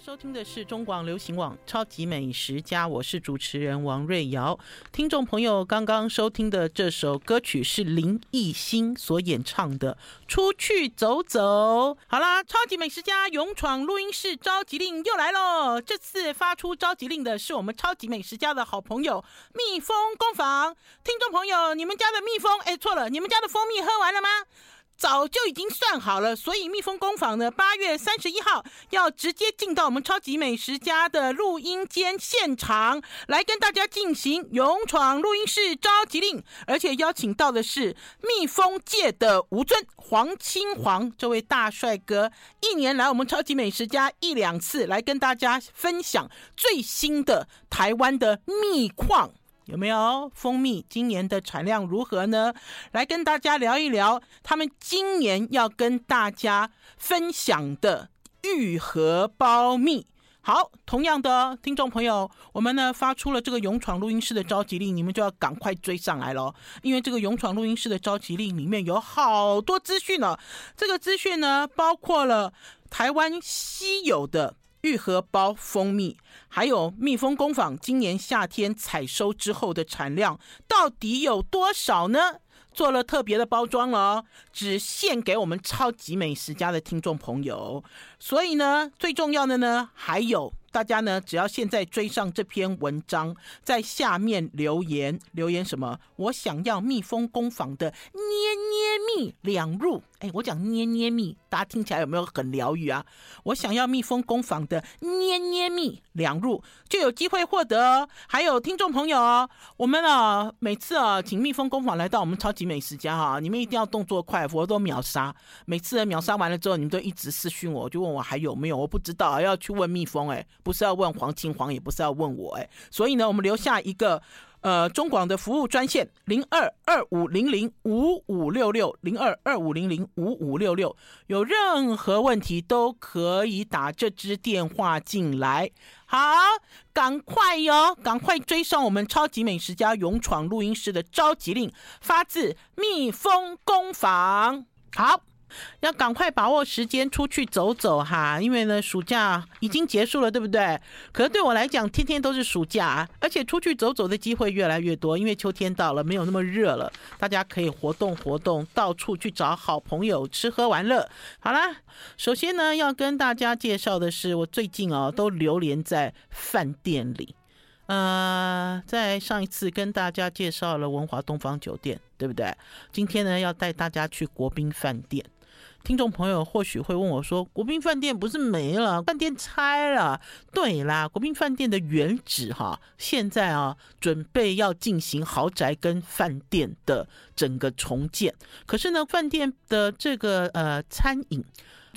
收听的是中广流行网《超级美食家》，我是主持人王瑞瑶。听众朋友，刚刚收听的这首歌曲是林艺兴所演唱的《出去走走》。好啦，《超级美食家》勇闯录音室召集令又来喽！这次发出召集令的是我们超级美食家的好朋友蜜蜂工坊。听众朋友，你们家的蜜蜂，哎，错了，你们家的蜂蜜喝完了吗？早就已经算好了，所以蜜蜂工坊呢，八月三十一号要直接进到我们超级美食家的录音间现场，来跟大家进行勇闯录音室召集令，而且邀请到的是蜜蜂界的吴尊黄青黄这位大帅哥，一年来我们超级美食家一两次来跟大家分享最新的台湾的蜜矿。有没有蜂蜜？今年的产量如何呢？来跟大家聊一聊，他们今年要跟大家分享的玉荷包蜜。好，同样的听众朋友，我们呢发出了这个勇闯录音室的召集令，你们就要赶快追上来喽，因为这个勇闯录音室的召集令里面有好多资讯呢。这个资讯呢，包括了台湾稀有的。玉荷包蜂蜜，还有蜜蜂工坊今年夏天采收之后的产量到底有多少呢？做了特别的包装了哦，只献给我们超级美食家的听众朋友。所以呢，最重要的呢，还有。大家呢，只要现在追上这篇文章，在下面留言，留言什么？我想要蜜蜂工坊的捏捏蜜两入。哎，我讲捏捏蜜，大家听起来有没有很疗愈啊？我想要蜜蜂工坊的捏捏蜜两入，就有机会获得哦。还有听众朋友哦，我们啊，每次啊，请蜜蜂工坊来到我们超级美食家哈，你们一定要动作快，否则都秒杀。每次秒杀完了之后，你们都一直私讯我，就问我还有没有？我不知道，要去问蜜蜂哎。不是要问黄青黄，也不是要问我哎，所以呢，我们留下一个呃中广的服务专线零二二五零零五五六六零二二五零零五五六六，有任何问题都可以打这支电话进来。好，赶快哟，赶快追上我们超级美食家勇闯录音室的召集令，发自蜜蜂工坊。好。要赶快把握时间出去走走哈，因为呢，暑假已经结束了，对不对？可是对我来讲，天天都是暑假，而且出去走走的机会越来越多，因为秋天到了，没有那么热了，大家可以活动活动，到处去找好朋友吃喝玩乐。好啦，首先呢，要跟大家介绍的是，我最近啊都流连在饭店里。呃，在上一次跟大家介绍了文华东方酒店，对不对？今天呢，要带大家去国宾饭店。听众朋友或许会问我说：“国宾饭店不是没了，饭店拆了？”对啦，国宾饭店的原址哈，现在啊准备要进行豪宅跟饭店的整个重建。可是呢，饭店的这个呃餐饮。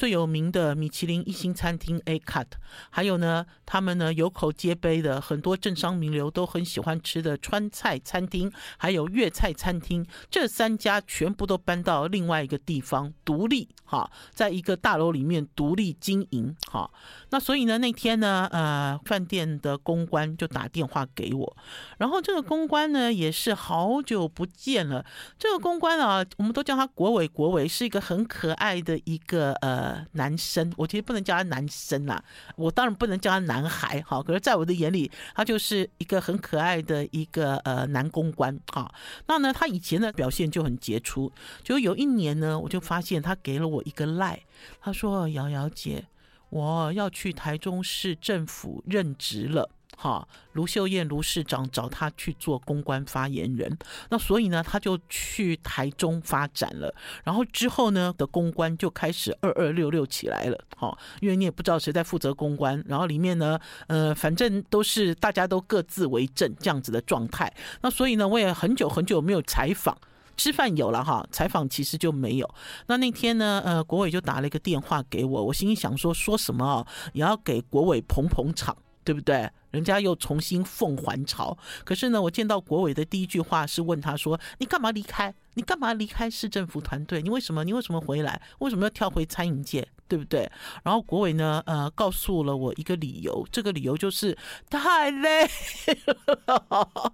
最有名的米其林一星餐厅 A Cut，还有呢，他们呢有口皆碑的很多政商名流都很喜欢吃的川菜餐厅，还有粤菜餐厅，这三家全部都搬到另外一个地方独立哈，在一个大楼里面独立经营哈。那所以呢，那天呢，呃，饭店的公关就打电话给我，然后这个公关呢也是好久不见了。这个公关啊，我们都叫他国伟，国伟是一个很可爱的一个呃。男生，我其实不能叫他男生啦，我当然不能叫他男孩，好，可是在我的眼里，他就是一个很可爱的一个呃男公关，好，那呢，他以前的表现就很杰出，就有一年呢，我就发现他给了我一个赖，他说：“瑶瑶姐，我要去台中市政府任职了。”哈，卢秀燕卢市长找他去做公关发言人，那所以呢，他就去台中发展了。然后之后呢的公关就开始二二六六起来了。哈，因为你也不知道谁在负责公关，然后里面呢，呃，反正都是大家都各自为政这样子的状态。那所以呢，我也很久很久没有采访，吃饭有了哈，采访其实就没有。那那天呢，呃，国伟就打了一个电话给我，我心里想说，说什么也要给国伟捧捧场，对不对？人家又重新奉还朝，可是呢，我见到国伟的第一句话是问他说：“你干嘛离开？你干嘛离开市政府团队？你为什么？你为什么回来？为什么要跳回餐饮界？对不对？”然后国伟呢，呃，告诉了我一个理由，这个理由就是太累了。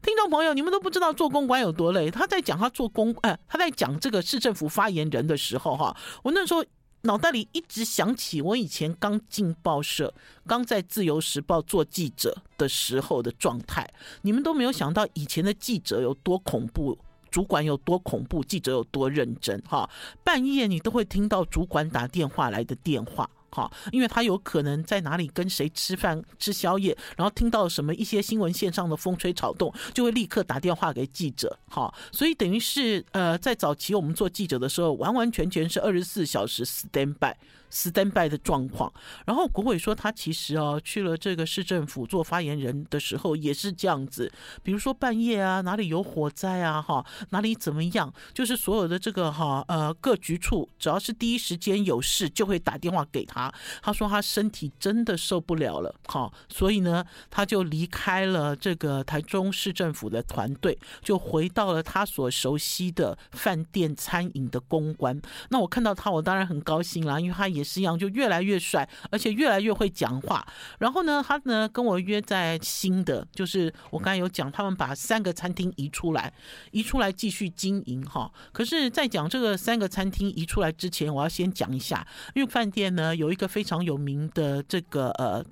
听众朋友，你们都不知道做公关有多累。他在讲他做公，呃，他在讲这个市政府发言人的时候，哈，我那时候。脑袋里一直想起我以前刚进报社、刚在自由时报做记者的时候的状态。你们都没有想到以前的记者有多恐怖，主管有多恐怖，记者有多认真。哈，半夜你都会听到主管打电话来的电话。好，因为他有可能在哪里跟谁吃饭吃宵夜，然后听到什么一些新闻线上的风吹草动，就会立刻打电话给记者。好，所以等于是呃，在早期我们做记者的时候，完完全全是二十四小时 stand by。Stand by 的状况，然后国伟说他其实哦去了这个市政府做发言人的时候也是这样子，比如说半夜啊哪里有火灾啊哈哪里怎么样，就是所有的这个哈呃各局处只要是第一时间有事就会打电话给他，他说他身体真的受不了了哈，所以呢他就离开了这个台中市政府的团队，就回到了他所熟悉的饭店餐饮的公关。那我看到他我当然很高兴啦，因为他也。也是一样，就越来越帅，而且越来越会讲话。然后呢，他呢跟我约在新的，就是我刚才有讲，他们把三个餐厅移出来，移出来继续经营哈。可是，在讲这个三个餐厅移出来之前，我要先讲一下，因为饭店呢有一个非常有名的这个呃。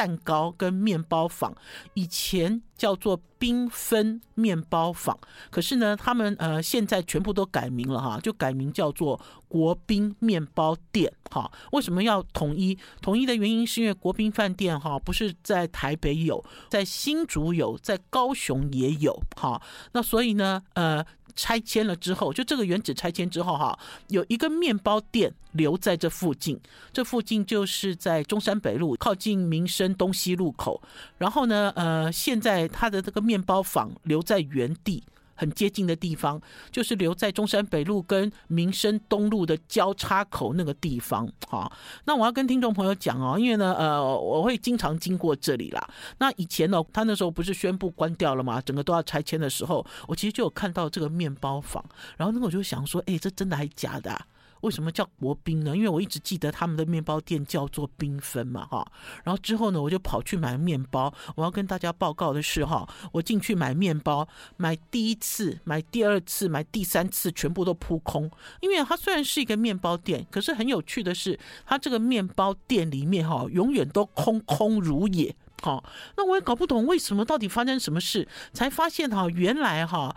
蛋糕跟面包坊以前叫做缤纷面包坊，可是呢，他们呃现在全部都改名了哈，就改名叫做国宾面包店哈。为什么要统一？统一的原因是因为国宾饭店哈不是在台北有，在新竹有，在高雄也有哈。那所以呢，呃。拆迁了之后，就这个原址拆迁之后，哈，有一个面包店留在这附近。这附近就是在中山北路靠近民生东西路口。然后呢，呃，现在他的这个面包坊留在原地。很接近的地方，就是留在中山北路跟民生东路的交叉口那个地方。好，那我要跟听众朋友讲哦，因为呢，呃，我会经常经过这里啦。那以前呢，他那时候不是宣布关掉了吗？整个都要拆迁的时候，我其实就有看到这个面包房，然后那我就想说，哎，这真的还是假的啊？为什么叫国宾呢？因为我一直记得他们的面包店叫做缤纷嘛，哈。然后之后呢，我就跑去买面包。我要跟大家报告的是，哈，我进去买面包，买第一次、买第二次、买第三次，全部都扑空。因为它虽然是一个面包店，可是很有趣的是，它这个面包店里面哈，永远都空空如也。好，那我也搞不懂为什么，到底发生什么事，才发现哈，原来哈。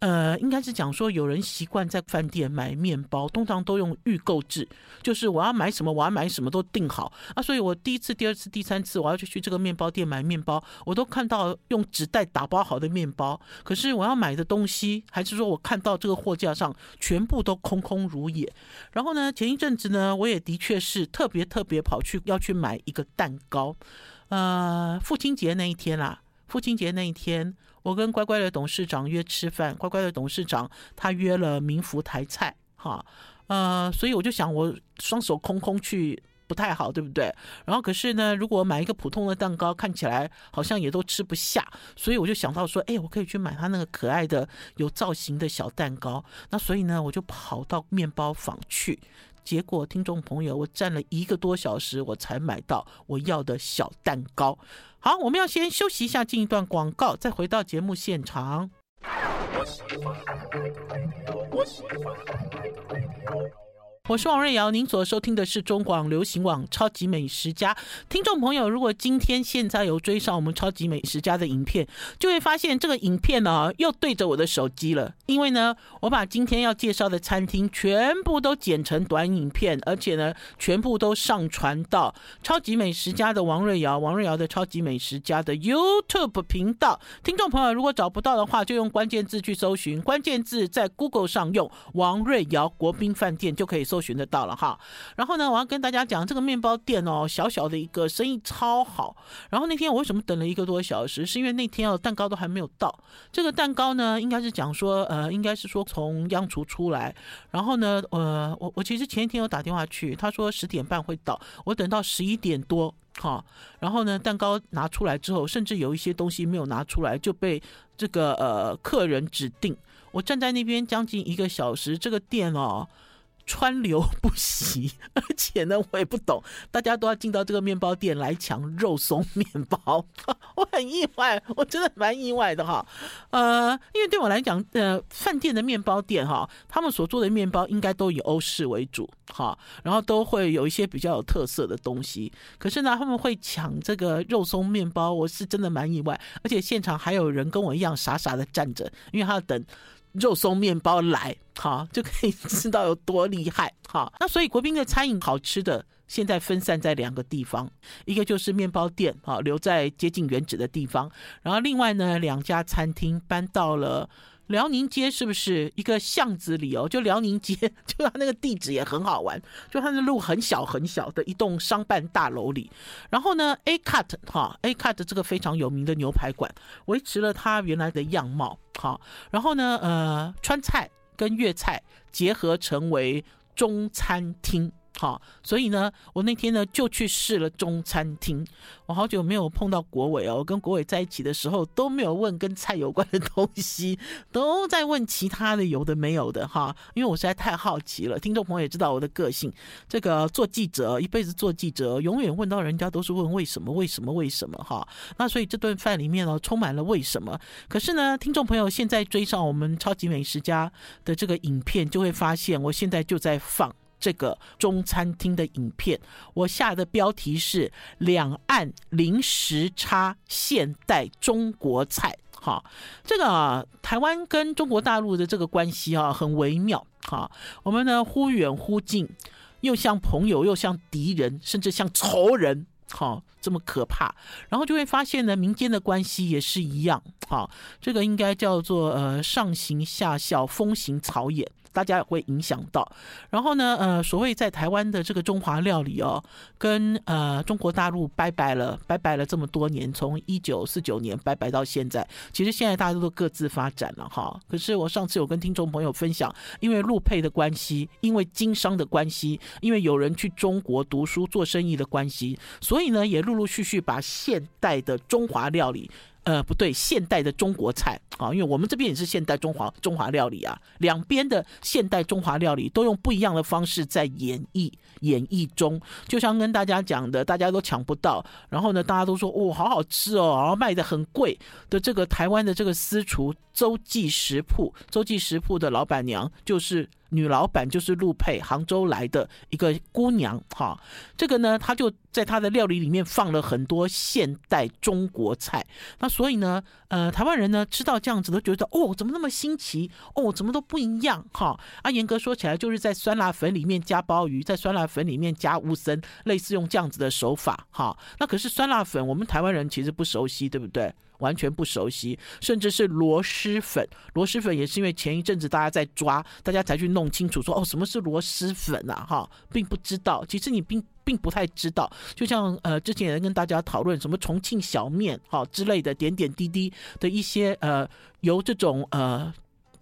呃，应该是讲说，有人习惯在饭店买面包，通常都用预购制，就是我要买什么，我要买什么都订好啊。所以我第一次、第二次、第三次，我要去去这个面包店买面包，我都看到用纸袋打包好的面包，可是我要买的东西，还是说我看到这个货架上全部都空空如也。然后呢，前一阵子呢，我也的确是特别特别跑去要去买一个蛋糕，呃，父亲节那一天啦，父亲节那一天。我跟乖乖的董事长约吃饭，乖乖的董事长他约了民福台菜，哈，呃，所以我就想，我双手空空去不太好，对不对？然后可是呢，如果买一个普通的蛋糕，看起来好像也都吃不下，所以我就想到说，哎，我可以去买他那个可爱的有造型的小蛋糕。那所以呢，我就跑到面包坊去，结果听众朋友，我站了一个多小时，我才买到我要的小蛋糕。好，我们要先休息一下，进一段广告，再回到节目现场。我是王瑞瑶，您所收听的是中广流行网《超级美食家》。听众朋友，如果今天现在有追上我们《超级美食家》的影片，就会发现这个影片呢又对着我的手机了。因为呢，我把今天要介绍的餐厅全部都剪成短影片，而且呢，全部都上传到《超级美食家》的王瑞瑶、王瑞瑶的《超级美食家》的 YouTube 频道。听众朋友，如果找不到的话，就用关键字去搜寻，关键字在 Google 上用“王瑞瑶国宾饭店”就可以搜。搜寻得到了哈，然后呢，我要跟大家讲这个面包店哦，小小的一个，生意超好。然后那天我为什么等了一个多小时？是因为那天哦，蛋糕都还没有到。这个蛋糕呢，应该是讲说，呃，应该是说从央厨出来。然后呢，呃，我我其实前一天有打电话去，他说十点半会到，我等到十一点多哈。然后呢，蛋糕拿出来之后，甚至有一些东西没有拿出来，就被这个呃客人指定。我站在那边将近一个小时，这个店哦。川流 不息，而且呢，我也不懂，大家都要进到这个面包店来抢肉松面包，我很意外，我真的蛮意外的哈。呃，因为对我来讲，呃，饭店的面包店哈，他们所做的面包应该都以欧式为主哈，然后都会有一些比较有特色的东西。可是呢，他们会抢这个肉松面包，我是真的蛮意外，而且现场还有人跟我一样傻傻的站着，因为他要等。肉松面包来，好，就可以知道有多厉害，好。那所以国宾的餐饮好吃的，现在分散在两个地方，一个就是面包店，啊，留在接近原址的地方，然后另外呢，两家餐厅搬到了。辽宁街是不是一个巷子里哦？就辽宁街，就它那个地址也很好玩，就它的路很小很小的一栋商办大楼里。然后呢，A Cut 哈，A Cut 这个非常有名的牛排馆，维持了它原来的样貌。好，然后呢，呃，川菜跟粤菜结合成为中餐厅。好，所以呢，我那天呢就去试了中餐厅。我好久没有碰到国伟哦，跟国伟在一起的时候都没有问跟菜有关的东西，都在问其他的有的没有的哈。因为我实在太好奇了，听众朋友也知道我的个性，这个做记者一辈子做记者，永远问到人家都是问为什么为什么为什么哈。那所以这顿饭里面呢充满了为什么。可是呢，听众朋友现在追上我们超级美食家的这个影片，就会发现我现在就在放。这个中餐厅的影片，我下的标题是“两岸零时差现代中国菜”。哈，这个啊，台湾跟中国大陆的这个关系啊，很微妙。哈，我们呢忽远忽近，又像朋友，又像敌人，甚至像仇人。好，这么可怕。然后就会发现呢，民间的关系也是一样。好，这个应该叫做呃上行下效，风行草偃。大家也会影响到，然后呢，呃，所谓在台湾的这个中华料理哦，跟呃中国大陆拜拜了，拜拜了这么多年，从一九四九年拜拜到现在，其实现在大家都各自发展了哈。可是我上次有跟听众朋友分享，因为陆配的关系，因为经商的关系，因为有人去中国读书做生意的关系，所以呢，也陆陆续续把现代的中华料理。呃，不对，现代的中国菜啊，因为我们这边也是现代中华中华料理啊，两边的现代中华料理都用不一样的方式在演绎演绎中，就像跟大家讲的，大家都抢不到，然后呢，大家都说哦，好好吃哦，然后卖的很贵的这个台湾的这个私厨周记食铺，周记食铺的老板娘就是。女老板就是陆配，杭州来的一个姑娘，哈，这个呢，她就在她的料理里面放了很多现代中国菜，那所以呢，呃，台湾人呢吃到这样子都觉得，哦，怎么那么新奇，哦，怎么都不一样，哈，啊，严格说起来，就是在酸辣粉里面加鲍鱼，在酸辣粉里面加乌参，类似用这样子的手法，哈，那可是酸辣粉，我们台湾人其实不熟悉，对不对？完全不熟悉，甚至是螺蛳粉。螺蛳粉也是因为前一阵子大家在抓，大家才去弄清楚说哦，什么是螺蛳粉啊？哈，并不知道。其实你并并不太知道。就像呃，之前也跟大家讨论什么重庆小面哈之类的点点滴滴的一些呃，由这种呃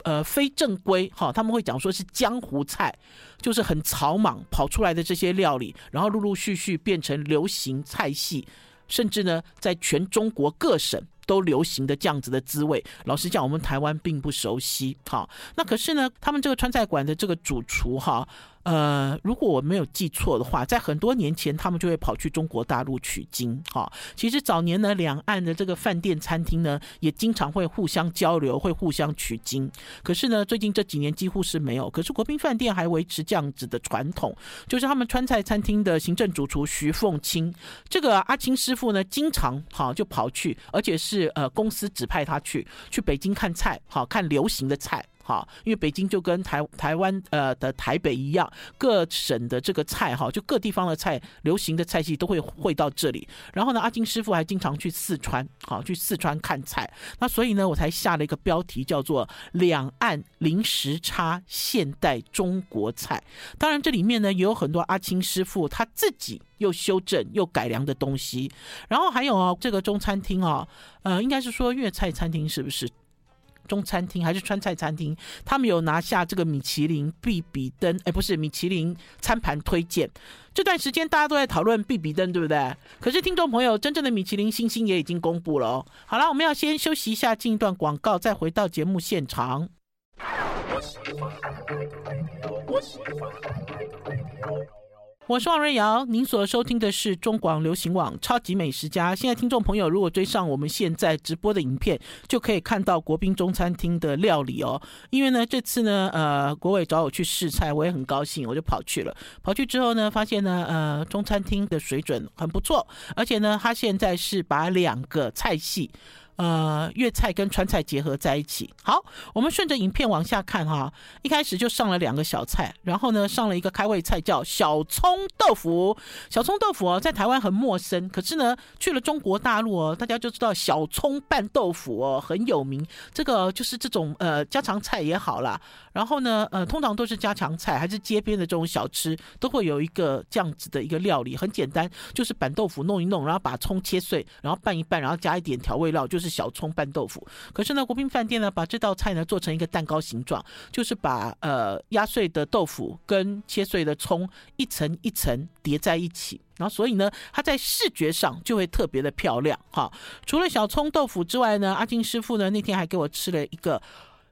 呃非正规哈，他们会讲说是江湖菜，就是很草莽跑出来的这些料理，然后陆陆续续变成流行菜系，甚至呢，在全中国各省。都流行的这样子的滋味，老实讲，我们台湾并不熟悉。好，那可是呢，他们这个川菜馆的这个主厨哈。呃，如果我没有记错的话，在很多年前，他们就会跑去中国大陆取经。哈，其实早年呢，两岸的这个饭店餐厅呢，也经常会互相交流，会互相取经。可是呢，最近这几年几乎是没有。可是国宾饭店还维持这样子的传统，就是他们川菜餐厅的行政主厨徐凤清，这个阿青师傅呢，经常好就跑去，而且是呃公司指派他去去北京看菜，好看流行的菜。好，因为北京就跟台台湾呃的台北一样，各省的这个菜哈，就各地方的菜，流行的菜系都会汇到这里。然后呢，阿金师傅还经常去四川，好去四川看菜。那所以呢，我才下了一个标题叫做“两岸零时差现代中国菜”。当然，这里面呢也有很多阿青师傅他自己又修正又改良的东西。然后还有啊，这个中餐厅啊，呃，应该是说粤菜餐厅是不是？中餐厅还是川菜餐厅，他们有拿下这个米其林必比登，哎，不是米其林餐盘推荐。这段时间大家都在讨论必比登，对不对？可是听众朋友，真正的米其林星星也已经公布了哦。好了，我们要先休息一下，进一段广告，再回到节目现场。我是王瑞瑶，您所收听的是中广流行网《超级美食家》。现在听众朋友如果追上我们现在直播的影片，就可以看到国宾中餐厅的料理哦。因为呢，这次呢，呃，国伟找我去试菜，我也很高兴，我就跑去了。跑去之后呢，发现呢，呃，中餐厅的水准很不错，而且呢，他现在是把两个菜系。呃，粤菜跟川菜结合在一起。好，我们顺着影片往下看哈。一开始就上了两个小菜，然后呢，上了一个开胃菜叫小葱豆腐。小葱豆腐哦，在台湾很陌生，可是呢，去了中国大陆哦，大家就知道小葱拌豆腐哦很有名。这个就是这种呃家常菜也好啦。然后呢，呃，通常都是家常菜，还是街边的这种小吃，都会有一个这样子的一个料理，很简单，就是板豆腐弄一弄，然后把葱切碎，然后拌一拌，然后加一点调味料，就是。是小葱拌豆腐，可是呢，国宾饭店呢把这道菜呢做成一个蛋糕形状，就是把呃压碎的豆腐跟切碎的葱一层一层叠在一起，然后所以呢，它在视觉上就会特别的漂亮哈。除了小葱豆腐之外呢，阿金师傅呢那天还给我吃了一个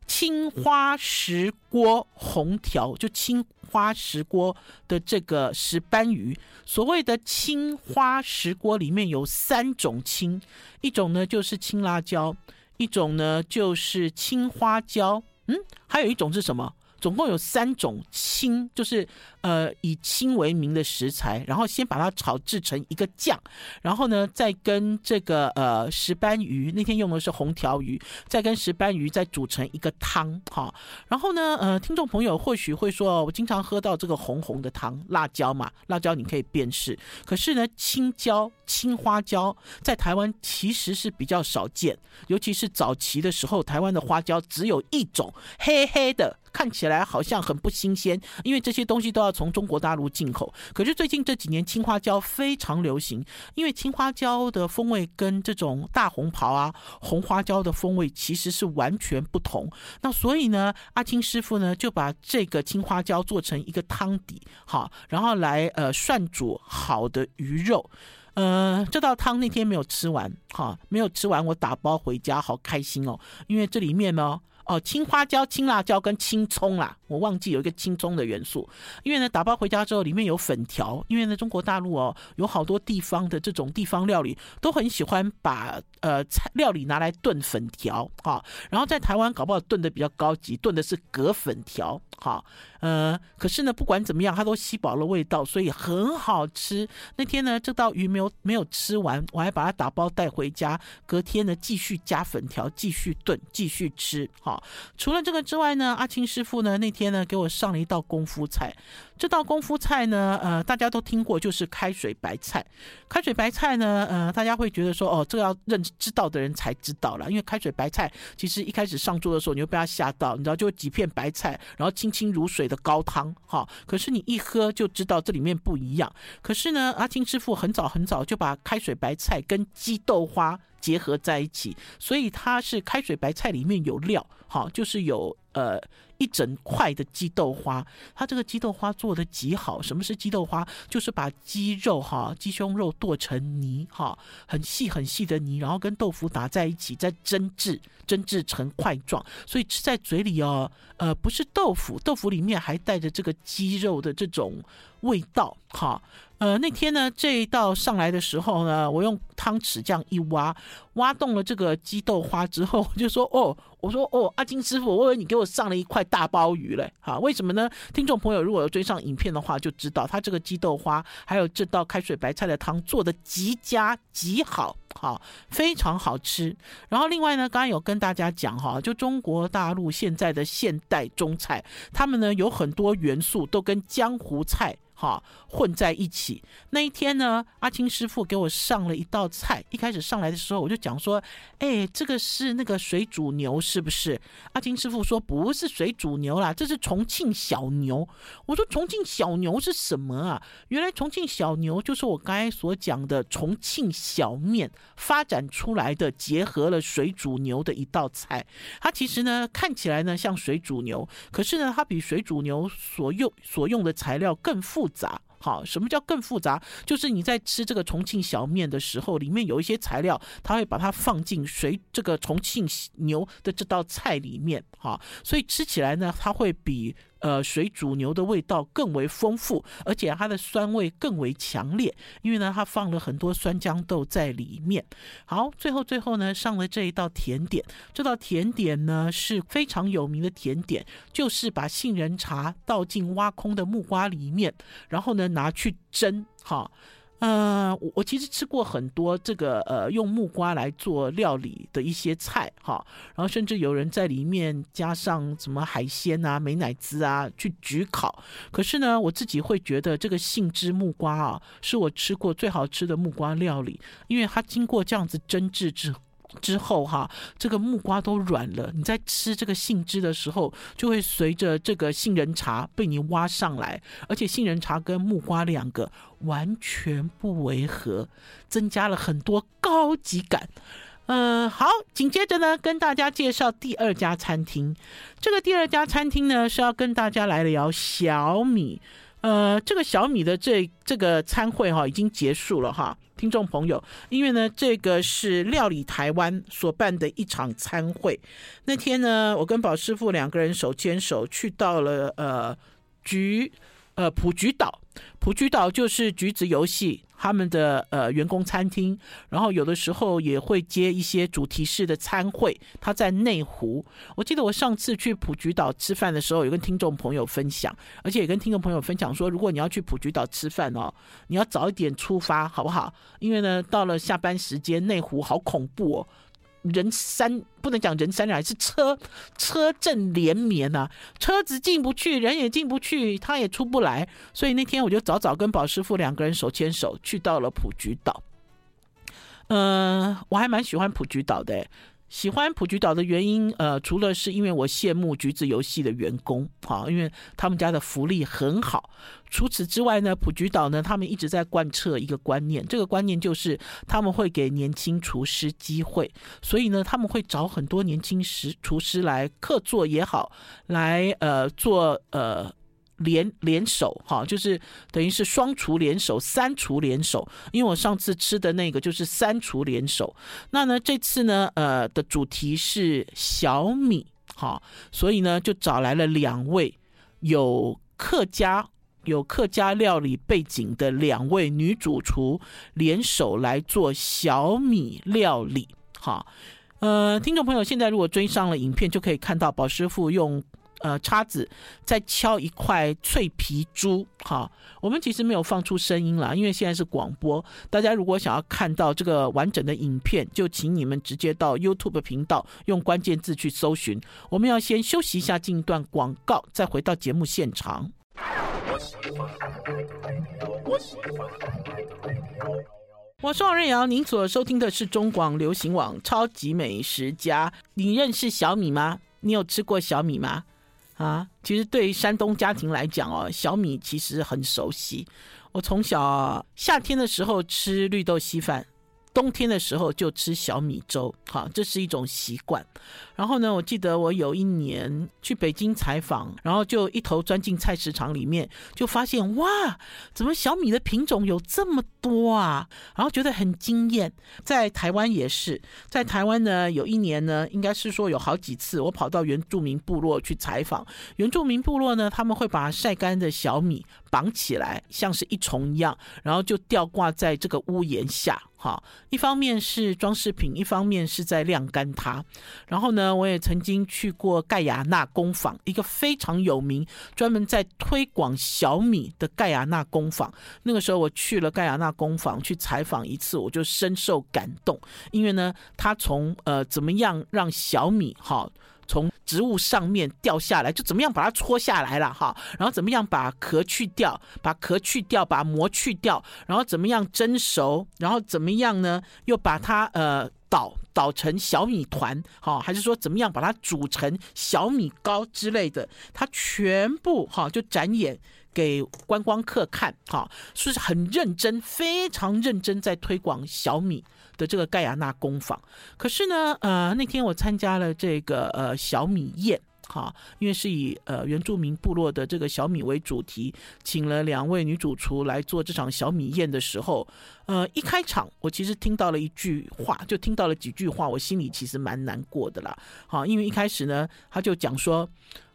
青花石锅红条，就青花石锅的这个石斑鱼。所谓的青花石锅里面有三种青，一种呢就是青辣椒，一种呢就是青花椒，嗯，还有一种是什么？总共有三种青，就是呃以青为名的食材，然后先把它炒制成一个酱，然后呢再跟这个呃石斑鱼，那天用的是红条鱼，再跟石斑鱼再煮成一个汤哈。然后呢呃听众朋友或许会说，我经常喝到这个红红的汤，辣椒嘛，辣椒你可以辨识，可是呢青椒、青花椒在台湾其实是比较少见，尤其是早期的时候，台湾的花椒只有一种，黑黑的。看起来好像很不新鲜，因为这些东西都要从中国大陆进口。可是最近这几年青花椒非常流行，因为青花椒的风味跟这种大红袍啊、红花椒的风味其实是完全不同。那所以呢，阿青师傅呢就把这个青花椒做成一个汤底，好，然后来呃涮煮好的鱼肉。呃，这道汤那天没有吃完，哈，没有吃完，我打包回家，好开心哦，因为这里面呢。哦，青花椒、青辣椒跟青葱啦，我忘记有一个青葱的元素。因为呢，打包回家之后里面有粉条，因为呢，中国大陆哦，有好多地方的这种地方料理都很喜欢把呃菜料理拿来炖粉条啊。然后在台湾搞不好炖的比较高级，炖的是葛粉条，哈。呃，可是呢，不管怎么样，它都吸饱了味道，所以很好吃。那天呢，这道鱼没有没有吃完，我还把它打包带回家，隔天呢继续加粉条，继续炖，继续吃。好，除了这个之外呢，阿青师傅呢那天呢给我上了一道功夫菜。这道功夫菜呢，呃，大家都听过，就是开水白菜。开水白菜呢，呃，大家会觉得说，哦，这个要认知道的人才知道了，因为开水白菜其实一开始上桌的时候，你会被它吓到，你知道，就几片白菜，然后清清如水的高汤，哈。可是你一喝就知道这里面不一样。可是呢，阿青师傅很早很早就把开水白菜跟鸡豆花结合在一起，所以它是开水白菜里面有料，好，就是有呃。一整块的鸡豆花，它这个鸡豆花做的极好。什么是鸡豆花？就是把鸡肉哈，鸡胸肉剁成泥哈，很细很细的泥，然后跟豆腐打在一起，再蒸制，蒸制成块状，所以吃在嘴里哦，呃，不是豆腐，豆腐里面还带着这个鸡肉的这种味道哈。呃，那天呢，这一道上来的时候呢，我用汤匙这样一挖，挖动了这个鸡豆花之后，我就说哦，我说哦，阿金师傅，我以为你给我上了一块大鲍鱼嘞，哈，为什么呢？听众朋友如果有追上影片的话，就知道他这个鸡豆花还有这道开水白菜的汤做的极佳极好，好，非常好吃。然后另外呢，刚刚有跟大家讲哈，就中国大陆现在的现代中菜，他们呢有很多元素都跟江湖菜。好，混在一起。那一天呢，阿青师傅给我上了一道菜。一开始上来的时候，我就讲说：“哎，这个是那个水煮牛，是不是？”阿青师傅说：“不是水煮牛啦，这是重庆小牛。”我说：“重庆小牛是什么啊？”原来重庆小牛就是我刚才所讲的重庆小面发展出来的，结合了水煮牛的一道菜。它其实呢，看起来呢像水煮牛，可是呢，它比水煮牛所用所用的材料更复杂。好，什么叫更复杂？就是你在吃这个重庆小面的时候，里面有一些材料，它会把它放进水这个重庆牛的这道菜里面，哈，所以吃起来呢，它会比。呃，水煮牛的味道更为丰富，而且它的酸味更为强烈，因为呢，它放了很多酸豇豆在里面。好，最后最后呢，上了这一道甜点，这道甜点呢是非常有名的甜点，就是把杏仁茶倒进挖空的木瓜里面，然后呢拿去蒸，哈。呃，我我其实吃过很多这个呃用木瓜来做料理的一些菜哈，然后甚至有人在里面加上什么海鲜啊、美乃滋啊去焗烤。可是呢，我自己会觉得这个杏汁木瓜啊，是我吃过最好吃的木瓜料理，因为它经过这样子蒸制之后。之后哈，这个木瓜都软了。你在吃这个杏汁的时候，就会随着这个杏仁茶被你挖上来，而且杏仁茶跟木瓜两个完全不违和，增加了很多高级感。嗯、好，紧接着呢，跟大家介绍第二家餐厅。这个第二家餐厅呢，是要跟大家来聊小米。呃，这个小米的这这个参会哈已经结束了哈，听众朋友，因为呢，这个是料理台湾所办的一场参会。那天呢，我跟宝师傅两个人手牵手去到了呃局呃普橘岛，普橘岛就是橘子游戏。他们的呃员工餐厅，然后有的时候也会接一些主题式的餐会。他在内湖，我记得我上次去普橘岛吃饭的时候，有跟听众朋友分享，而且也跟听众朋友分享说，如果你要去普橘岛吃饭哦，你要早一点出发，好不好？因为呢，到了下班时间，内湖好恐怖哦。人山不能讲人山人海，是车车阵连绵啊，车子进不去，人也进不去，他也出不来。所以那天我就早早跟宝师傅两个人手牵手去到了普吉岛。嗯、我还蛮喜欢普吉岛的。喜欢普橘岛的原因，呃，除了是因为我羡慕橘子游戏的员工，好，因为他们家的福利很好。除此之外呢，普橘岛呢，他们一直在贯彻一个观念，这个观念就是他们会给年轻厨师机会，所以呢，他们会找很多年轻师厨师来客座也好，来呃做呃。联联手哈，就是等于是双厨联手、三厨联手。因为我上次吃的那个就是三厨联手。那呢，这次呢，呃的主题是小米哈，所以呢就找来了两位有客家有客家料理背景的两位女主厨联手来做小米料理哈。呃，听众朋友现在如果追上了影片，就可以看到宝师傅用。呃，叉子在敲一块脆皮猪，哈，我们其实没有放出声音啦，因为现在是广播。大家如果想要看到这个完整的影片，就请你们直接到 YouTube 频道用关键字去搜寻。我们要先休息一下，进一段广告，再回到节目现场。我是王瑞瑶，您所收听的是中广流行网《超级美食家》。你认识小米吗？你有吃过小米吗？啊，其实对于山东家庭来讲哦，小米其实很熟悉。我从小夏天的时候吃绿豆稀饭。冬天的时候就吃小米粥，好，这是一种习惯。然后呢，我记得我有一年去北京采访，然后就一头钻进菜市场里面，就发现哇，怎么小米的品种有这么多啊？然后觉得很惊艳。在台湾也是，在台湾呢，有一年呢，应该是说有好几次，我跑到原住民部落去采访。原住民部落呢，他们会把晒干的小米绑起来，像是一丛一样，然后就吊挂在这个屋檐下。好，一方面是装饰品，一方面是在晾干它。然后呢，我也曾经去过盖亚纳工坊，一个非常有名、专门在推广小米的盖亚纳工坊。那个时候我去了盖亚纳工坊去采访一次，我就深受感动，因为呢，他从呃怎么样让小米好。从植物上面掉下来，就怎么样把它搓下来了哈，然后怎么样把壳去掉，把壳去掉，把膜去掉，然后怎么样蒸熟，然后怎么样呢？又把它呃捣捣成小米团，哈，还是说怎么样把它煮成小米糕之类的？它全部哈就展演给观光客看，哈，是很认真，非常认真在推广小米。的这个盖亚纳工坊，可是呢，呃，那天我参加了这个呃小米宴，哈，因为是以呃原住民部落的这个小米为主题，请了两位女主厨来做这场小米宴的时候，呃，一开场我其实听到了一句话，就听到了几句话，我心里其实蛮难过的啦。好，因为一开始呢，他就讲说。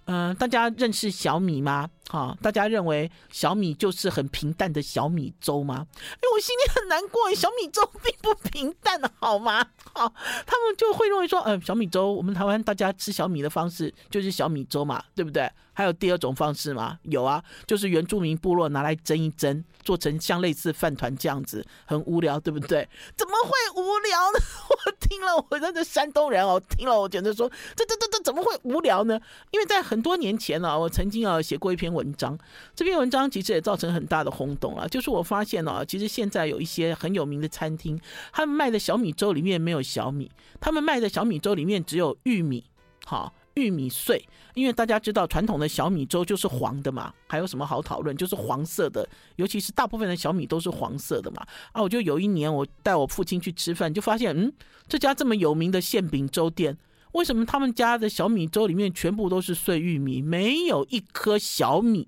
嗯、大家认识小米吗？哈、哦，大家认为小米就是很平淡的小米粥吗？哎，我心里很难过，小米粥并不平淡，好吗？好、他们就会认为说，嗯、呃，小米粥，我们台湾大家吃小米的方式就是小米粥嘛，对不对？还有第二种方式吗？有啊，就是原住民部落拿来蒸一蒸，做成像类似饭团这样子，很无聊，对不对？怎么会无聊呢？我听了，我那个山东人哦，听了我觉得说，这这这这怎么会无聊呢？因为在很多年前呢、我曾经啊写过一篇文章，这篇文章其实也造成很大的轰动啊。就是我发现呢、啊，其实现在有一些很有名的餐厅，他们卖的小米粥里面没有小米，他们卖的小米粥里面只有玉米，好。玉米碎，因为大家知道传统的小米粥就是黄的嘛，还有什么好讨论？就是黄色的，尤其是大部分的小米都是黄色的嘛。啊，我就有一年我带我父亲去吃饭，就发现，嗯，这家这么有名的馅饼粥店，为什么他们家的小米粥里面全部都是碎玉米，没有一颗小米？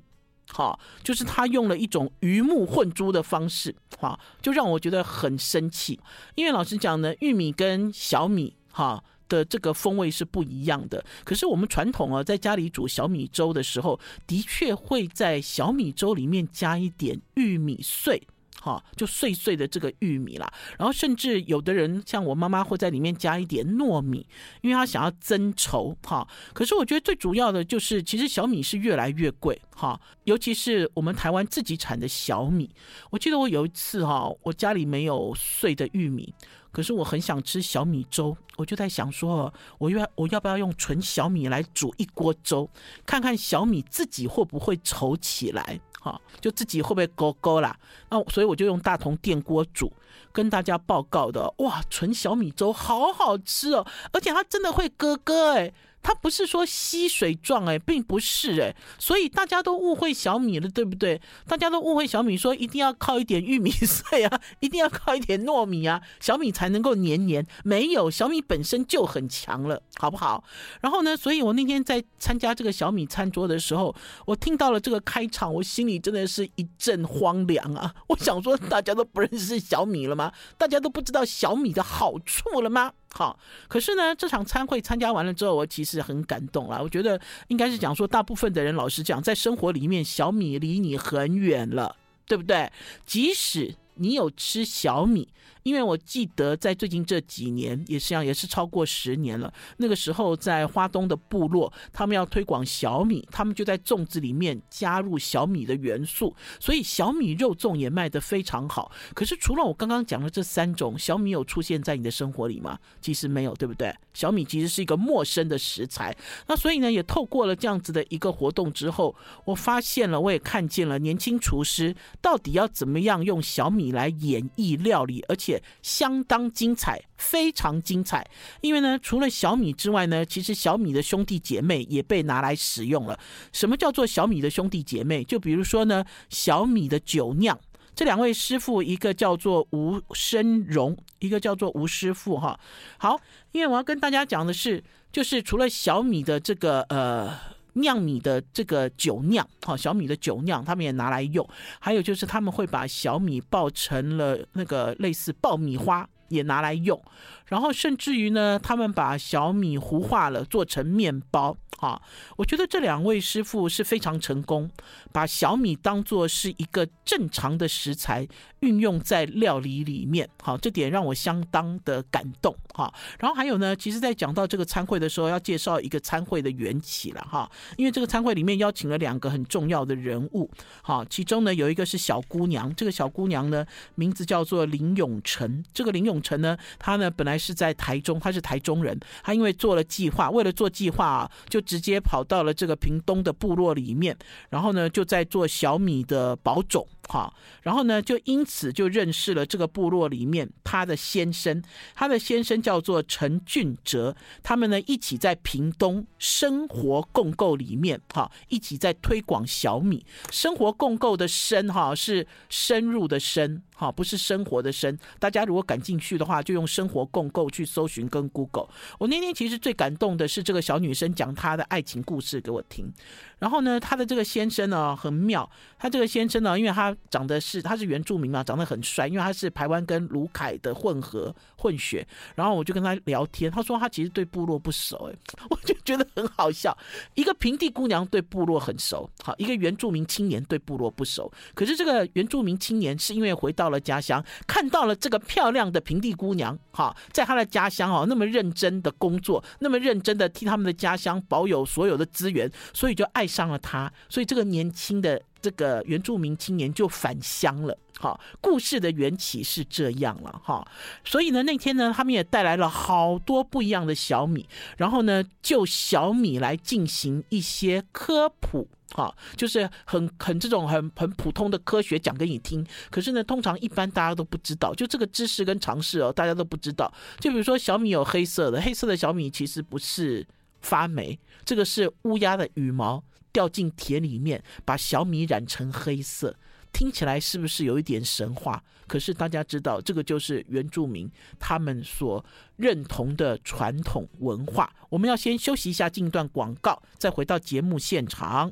好，就是他用了一种鱼目混珠的方式，好，就让我觉得很生气。因为老实讲呢，玉米跟小米，哈。的这个风味是不一样的，可是我们传统啊，在家里煮小米粥的时候，的确会在小米粥里面加一点玉米碎，哈，就碎碎的这个玉米啦。然后甚至有的人像我妈妈会在里面加一点糯米，因为她想要增稠，哈。可是我觉得最主要的就是，其实小米是越来越贵，哈，尤其是我们台湾自己产的小米。我记得我有一次哈，我家里没有碎的玉米。可是我很想吃小米粥，我就在想说，我要我要不要用纯小米来煮一锅粥，看看小米自己会不会稠起来，就自己会不会勾勾啦？那所以我就用大同电锅煮，跟大家报告的，哇，纯小米粥好好吃哦，而且它真的会咯咯哎。它不是说吸水状哎，并不是哎，所以大家都误会小米了，对不对？大家都误会小米，说一定要靠一点玉米碎啊，一定要靠一点糯米啊，小米才能够黏黏。没有，小米本身就很强了，好不好？然后呢，所以我那天在参加这个小米餐桌的时候，我听到了这个开场，我心里真的是一阵荒凉啊！我想说，大家都不认识小米了吗？大家都不知道小米的好处了吗？好，可是呢，这场参会参加完了之后，我其实很感动啦。我觉得应该是讲说，大部分的人，老实讲，在生活里面，小米离你很远了，对不对？即使你有吃小米。因为我记得在最近这几年，也是一样，也是超过十年了。那个时候在花东的部落，他们要推广小米，他们就在粽子里面加入小米的元素，所以小米肉粽也卖得非常好。可是除了我刚刚讲的这三种，小米有出现在你的生活里吗？其实没有，对不对？小米其实是一个陌生的食材。那所以呢，也透过了这样子的一个活动之后，我发现了，我也看见了年轻厨师到底要怎么样用小米来演绎料理，而且。相当精彩，非常精彩。因为呢，除了小米之外呢，其实小米的兄弟姐妹也被拿来使用了。什么叫做小米的兄弟姐妹？就比如说呢，小米的酒酿，这两位师傅，一个叫做吴生荣，一个叫做吴师傅。哈，好，因为我要跟大家讲的是，就是除了小米的这个呃。酿米的这个酒酿，哦，小米的酒酿，他们也拿来用。还有就是他们会把小米爆成了那个类似爆米花，也拿来用。然后甚至于呢，他们把小米糊化了，做成面包。哈，我觉得这两位师傅是非常成功，把小米当做是一个正常的食材运用在料理里面。好，这点让我相当的感动。哈，然后还有呢，其实，在讲到这个餐会的时候，要介绍一个餐会的缘起了哈。因为这个餐会里面邀请了两个很重要的人物。好，其中呢有一个是小姑娘，这个小姑娘呢名字叫做林永成。这个林永成呢，他呢本来是在台中，他是台中人。他因为做了计划，为了做计划啊，就直接跑到了这个屏东的部落里面，然后呢就在做小米的保种。好，然后呢，就因此就认识了这个部落里面他的先生，他的先生叫做陈俊哲，他们呢一起在屏东生活共购里面，哈，一起在推广小米生活共购的深哈是深入的深，哈，不是生活的深。大家如果感兴趣的话，就用生活共购去搜寻跟 Google。我那天其实最感动的是这个小女生讲她的爱情故事给我听。然后呢，她的这个先生呢很妙，他这个先生呢，因为他长得是他是原住民嘛，长得很帅，因为他是台湾跟卢凯的混合混血。然后我就跟他聊天，他说他其实对部落不熟，哎，我就觉得很好笑。一个平地姑娘对部落很熟，好，一个原住民青年对部落不熟。可是这个原住民青年是因为回到了家乡，看到了这个漂亮的平地姑娘，哈，在他的家乡哦，那么认真的工作，那么认真的替他们的家乡保有所有的资源，所以就爱上了他，所以这个年轻的这个原住民青年就返乡了。好，故事的缘起是这样了哈。所以呢，那天呢，他们也带来了好多不一样的小米，然后呢，就小米来进行一些科普，哈，就是很很这种很很普通的科学讲给你听。可是呢，通常一般大家都不知道，就这个知识跟常识哦，大家都不知道。就比如说小米有黑色的，黑色的小米其实不是发霉，这个是乌鸦的羽毛。掉进田里面，把小米染成黑色，听起来是不是有一点神话？可是大家知道，这个就是原住民他们所认同的传统文化。我们要先休息一下，进一段广告，再回到节目现场。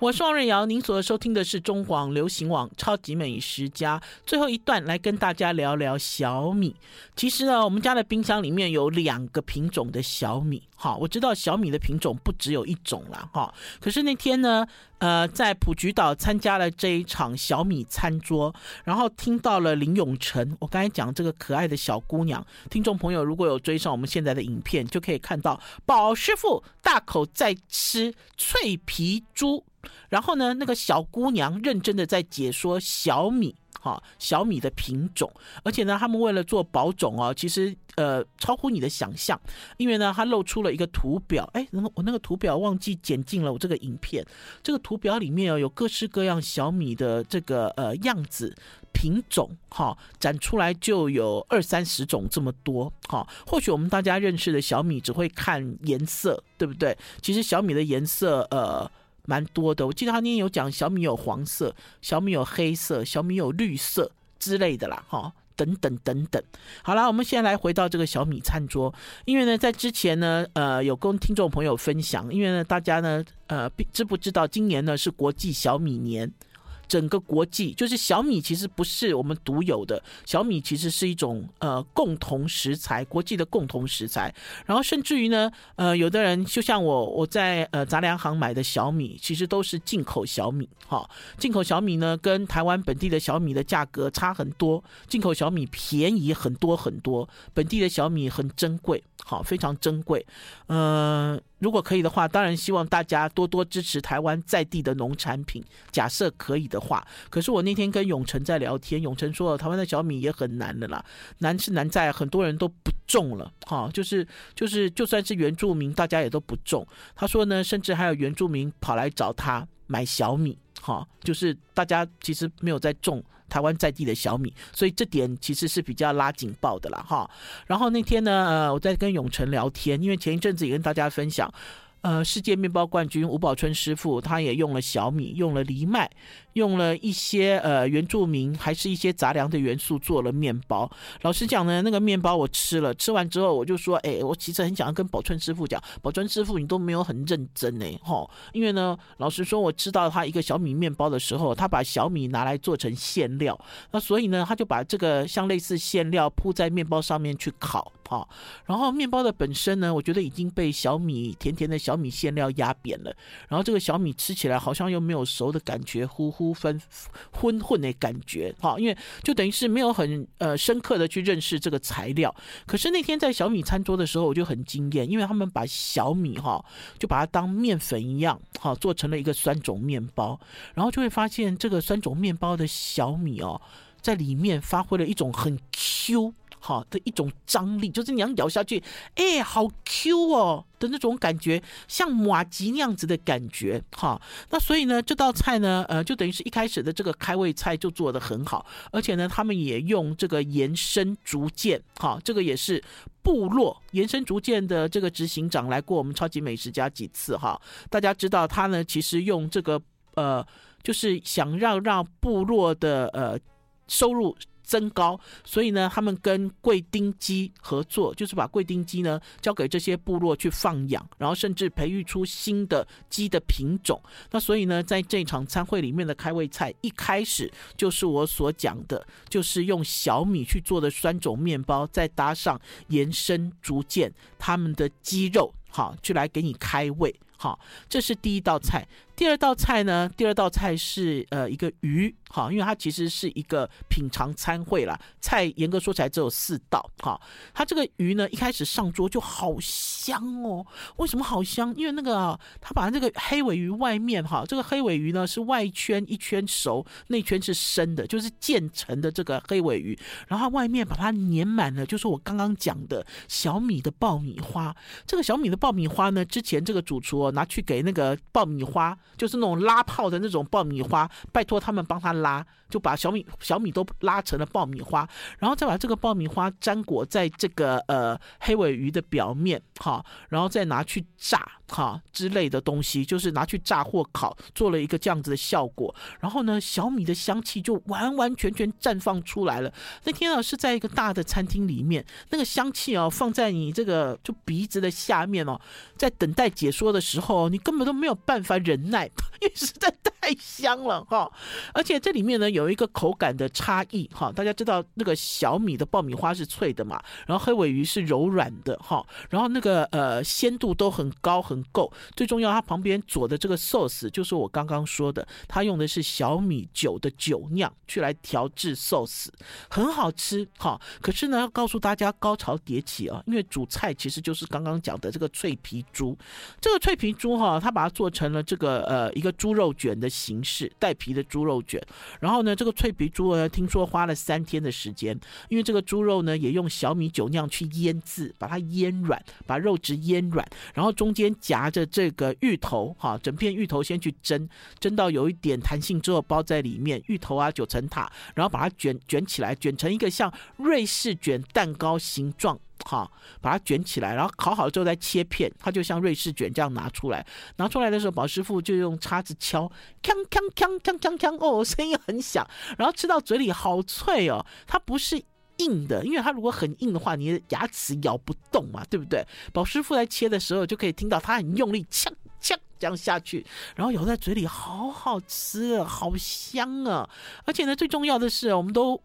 我是王瑞瑶，您所收听的是中广流行网《超级美食家》最后一段，来跟大家聊聊小米。其实呢，我们家的冰箱里面有两个品种的小米。好，我知道小米的品种不只有一种啦。哈。可是那天呢，呃，在普吉岛参加了这一场小米餐桌，然后听到了林永成。我刚才讲这个可爱的小姑娘，听众朋友如果有追上我们现在的影片，就可以看到宝师傅大口在吃脆皮猪。然后呢，那个小姑娘认真的在解说小米，哈，小米的品种，而且呢，他们为了做保种哦，其实呃超乎你的想象，因为呢，他露出了一个图表，哎，那么我那个图表忘记剪进了我这个影片，这个图表里面哦有各式各样小米的这个呃样子品种，哈，展出来就有二三十种这么多，哈，或许我们大家认识的小米只会看颜色，对不对？其实小米的颜色，呃。蛮多的，我记得他那天有讲小米有黄色，小米有黑色，小米有绿色之类的啦，哈，等等等等。好了，我们现在来回到这个小米餐桌，因为呢，在之前呢，呃，有跟听众朋友分享，因为呢，大家呢，呃，知不知道今年呢是国际小米年？整个国际就是小米，其实不是我们独有的，小米其实是一种呃共同食材，国际的共同食材。然后甚至于呢，呃，有的人就像我，我在呃杂粮行买的小米，其实都是进口小米，哈，进口小米呢跟台湾本地的小米的价格差很多，进口小米便宜很多很多，本地的小米很珍贵，好，非常珍贵，嗯、呃。如果可以的话，当然希望大家多多支持台湾在地的农产品。假设可以的话，可是我那天跟永成在聊天，永成说台湾的小米也很难的啦，难是难在很多人都不种了，哈，就是就是就算是原住民，大家也都不种。他说呢，甚至还有原住民跑来找他买小米，哈，就是大家其实没有在种。台湾在地的小米，所以这点其实是比较拉警报的啦。哈。然后那天呢，呃，我在跟永成聊天，因为前一阵子也跟大家分享。呃，世界面包冠军吴宝春师傅，他也用了小米，用了藜麦，用了一些呃原住民，还是一些杂粮的元素做了面包。老实讲呢，那个面包我吃了，吃完之后我就说，哎，我其实很想要跟宝春师傅讲，宝春师傅你都没有很认真呢，哈，因为呢，老实说，我吃到他一个小米面包的时候，他把小米拿来做成馅料，那所以呢，他就把这个像类似馅料铺在面包上面去烤。好，然后面包的本身呢，我觉得已经被小米甜甜的小小米馅料压扁了。然后这个小米吃起来好像又没有熟的感觉，糊糊分混混的感觉。好，因为就等于是没有很呃深刻的去认识这个材料。可是那天在小米餐桌的时候，我就很惊艳，因为他们把小米哈就把它当面粉一样，好做成了一个酸种面包。然后就会发现这个酸种面包的小米哦，在里面发挥了一种很 Q。好的一种张力，就是你要咬下去，哎，好 Q 哦的那种感觉，像马吉那样子的感觉，哈。那所以呢，这道菜呢，呃，就等于是一开始的这个开胃菜就做得很好，而且呢，他们也用这个延伸竹剑，哈，这个也是部落延伸竹剑的这个执行长来过我们超级美食家几次，哈。大家知道他呢，其实用这个呃，就是想让让部落的呃收入。增高，所以呢，他们跟贵丁鸡合作，就是把贵丁鸡呢交给这些部落去放养，然后甚至培育出新的鸡的品种。那所以呢，在这场餐会里面的开胃菜，一开始就是我所讲的，就是用小米去做的酸种面包，再搭上延伸竹剑他们的鸡肉，好，去来给你开胃。好，这是第一道菜。第二道菜呢？第二道菜是呃一个鱼，好，因为它其实是一个品尝餐会啦。菜严格说起来只有四道，好，它这个鱼呢一开始上桌就好香哦。为什么好香？因为那个他把那个黑尾鱼外面哈，这个黑尾鱼呢是外圈一圈熟，内圈是生的，就是渐层的这个黑尾鱼，然后外面把它粘满了，就是我刚刚讲的小米的爆米花。这个小米的爆米花呢，之前这个主厨哦拿去给那个爆米花。就是那种拉泡的那种爆米花，拜托他们帮他拉，就把小米小米都拉成了爆米花，然后再把这个爆米花粘裹在这个呃黑尾鱼的表面，好，然后再拿去炸。哈之类的东西，就是拿去炸或烤，做了一个这样子的效果。然后呢，小米的香气就完完全全绽放出来了。那天啊，是在一个大的餐厅里面，那个香气哦，放在你这个就鼻子的下面哦，在等待解说的时候，你根本都没有办法忍耐，因为实在太香了哈。而且这里面呢，有一个口感的差异哈。大家知道那个小米的爆米花是脆的嘛，然后黑尾鱼是柔软的哈，然后那个呃鲜度都很高很。很够，最重要，它旁边左的这个 sauce 就是我刚刚说的，它用的是小米酒的酒酿去来调制 sauce，很好吃哈。可是呢，要告诉大家高潮迭起啊，因为主菜其实就是刚刚讲的这个脆皮猪，这个脆皮猪哈，它把它做成了这个呃一个猪肉卷的形式，带皮的猪肉卷。然后呢，这个脆皮猪呢，听说花了三天的时间，因为这个猪肉呢也用小米酒酿去腌制，把它腌软，把肉质腌软，然后中间。夹着这个芋头，哈，整片芋头先去蒸，蒸到有一点弹性之后包在里面，芋头啊九层塔，然后把它卷卷起来，卷成一个像瑞士卷蛋糕形状，哈，把它卷起来，然后烤好了之后再切片，它就像瑞士卷这样拿出来。拿出来的时候，宝师傅就用叉子敲，锵锵锵锵锵锵，哦，声音很响，然后吃到嘴里好脆哦，它不是。硬的，因为它如果很硬的话，你的牙齿咬不动嘛，对不对？宝师傅在切的时候就可以听到它很用力，呛呛这样下去，然后咬在嘴里，好好吃，好香啊！而且呢，最重要的是，我们都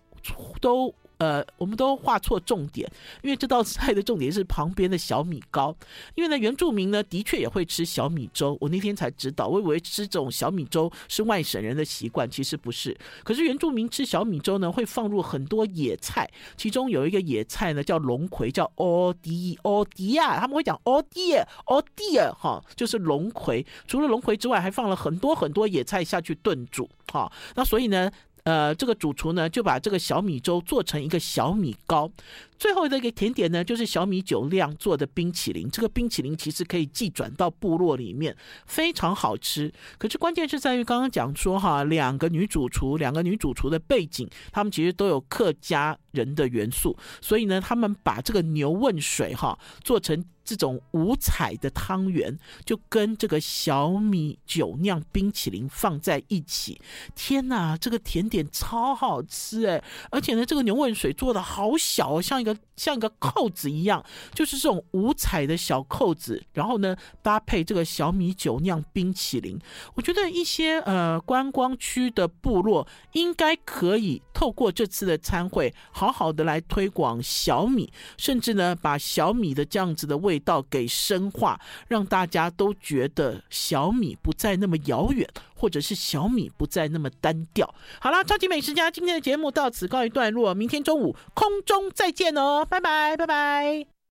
都。呃，我们都画错重点，因为这道菜的重点是旁边的小米糕。因为呢，原住民呢的确也会吃小米粥，我那天才知道，我以为吃这种小米粥是外省人的习惯，其实不是。可是原住民吃小米粥呢，会放入很多野菜，其中有一个野菜呢叫龙葵，叫奥迪奥迪亚，他们会讲奥迪奥迪尔哈，就是龙葵。除了龙葵之外，还放了很多很多野菜下去炖煮哈。那所以呢，呃，这个主厨呢，就把这个小米粥做成一个小米糕。最后的一个甜点呢，就是小米酒酿做的冰淇淋。这个冰淇淋其实可以寄转到部落里面，非常好吃。可是关键是在于刚刚讲说哈，两个女主厨，两个女主厨的背景，他们其实都有客家人的元素，所以呢，他们把这个牛问水哈做成。这种五彩的汤圆就跟这个小米酒酿冰淇淋放在一起，天哪，这个甜点超好吃哎！而且呢，这个牛问水做的好小哦，像一个像一个扣子一样，就是这种五彩的小扣子，然后呢搭配这个小米酒酿冰淇淋，我觉得一些呃观光区的部落应该可以透过这次的餐会，好好的来推广小米，甚至呢把小米的这样子的味。到给深化，让大家都觉得小米不再那么遥远，或者是小米不再那么单调。好啦，超级美食家今天的节目到此告一段落，明天中午空中再见哦，拜拜，拜拜。